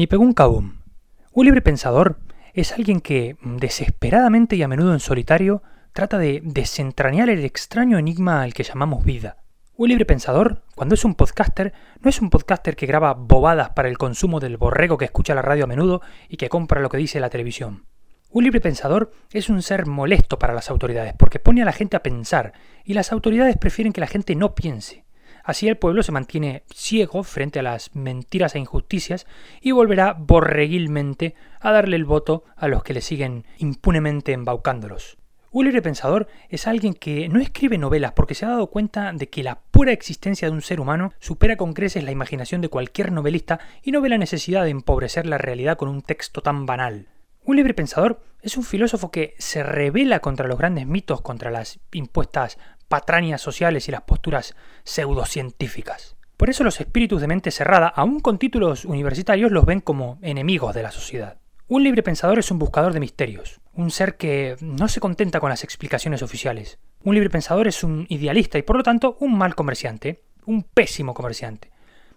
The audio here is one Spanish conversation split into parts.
ni pegó un cabum. Un libre pensador es alguien que, desesperadamente y a menudo en solitario, trata de desentrañar el extraño enigma al que llamamos vida. Un libre pensador, cuando es un podcaster, no es un podcaster que graba bobadas para el consumo del borrego que escucha la radio a menudo y que compra lo que dice la televisión. Un libre pensador es un ser molesto para las autoridades porque pone a la gente a pensar y las autoridades prefieren que la gente no piense. Así el pueblo se mantiene ciego frente a las mentiras e injusticias y volverá borreguilmente a darle el voto a los que le siguen impunemente embaucándolos. Un libre pensador es alguien que no escribe novelas porque se ha dado cuenta de que la pura existencia de un ser humano supera con creces la imaginación de cualquier novelista y no ve la necesidad de empobrecer la realidad con un texto tan banal. Un libre pensador es un filósofo que se revela contra los grandes mitos, contra las impuestas patrañas sociales y las posturas pseudocientíficas. Por eso los espíritus de mente cerrada, aun con títulos universitarios, los ven como enemigos de la sociedad. Un libre pensador es un buscador de misterios, un ser que no se contenta con las explicaciones oficiales. Un libre pensador es un idealista y por lo tanto un mal comerciante, un pésimo comerciante.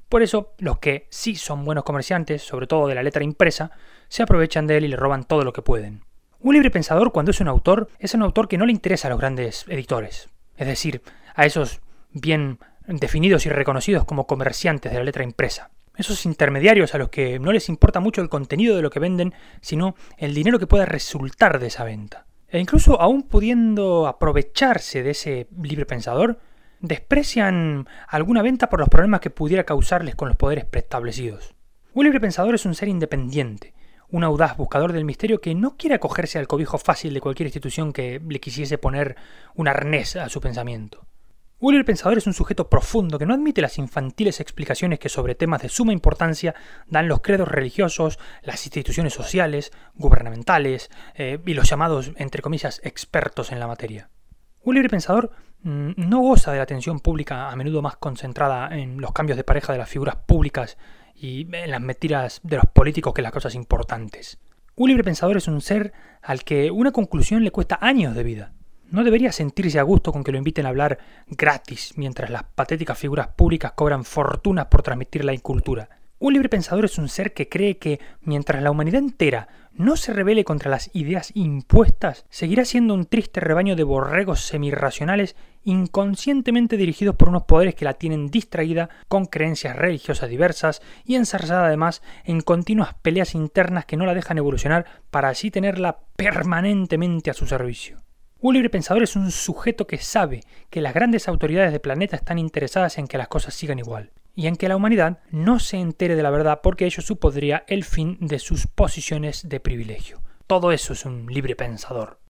Por eso los que sí son buenos comerciantes, sobre todo de la letra impresa, se aprovechan de él y le roban todo lo que pueden. Un libre pensador cuando es un autor es un autor que no le interesa a los grandes editores, es decir, a esos bien definidos y reconocidos como comerciantes de la letra impresa esos intermediarios a los que no les importa mucho el contenido de lo que venden, sino el dinero que pueda resultar de esa venta. E incluso aún pudiendo aprovecharse de ese libre pensador, desprecian alguna venta por los problemas que pudiera causarles con los poderes preestablecidos. Un libre pensador es un ser independiente, un audaz buscador del misterio que no quiere acogerse al cobijo fácil de cualquier institución que le quisiese poner un arnés a su pensamiento. Willy el Pensador es un sujeto profundo que no admite las infantiles explicaciones que sobre temas de suma importancia dan los credos religiosos, las instituciones sociales, gubernamentales eh, y los llamados, entre comillas, expertos en la materia. Un libre pensador mm, no goza de la atención pública a menudo más concentrada en los cambios de pareja de las figuras públicas y en las mentiras de los políticos que las cosas importantes. Un libre pensador es un ser al que una conclusión le cuesta años de vida. No debería sentirse a gusto con que lo inviten a hablar gratis, mientras las patéticas figuras públicas cobran fortunas por transmitir la incultura. Un libre pensador es un ser que cree que, mientras la humanidad entera no se rebele contra las ideas impuestas, seguirá siendo un triste rebaño de borregos semirracionales inconscientemente dirigidos por unos poderes que la tienen distraída con creencias religiosas diversas y ensarzada además en continuas peleas internas que no la dejan evolucionar para así tenerla permanentemente a su servicio. Un libre pensador es un sujeto que sabe que las grandes autoridades del planeta están interesadas en que las cosas sigan igual, y en que la humanidad no se entere de la verdad porque ello supondría el fin de sus posiciones de privilegio. Todo eso es un libre pensador.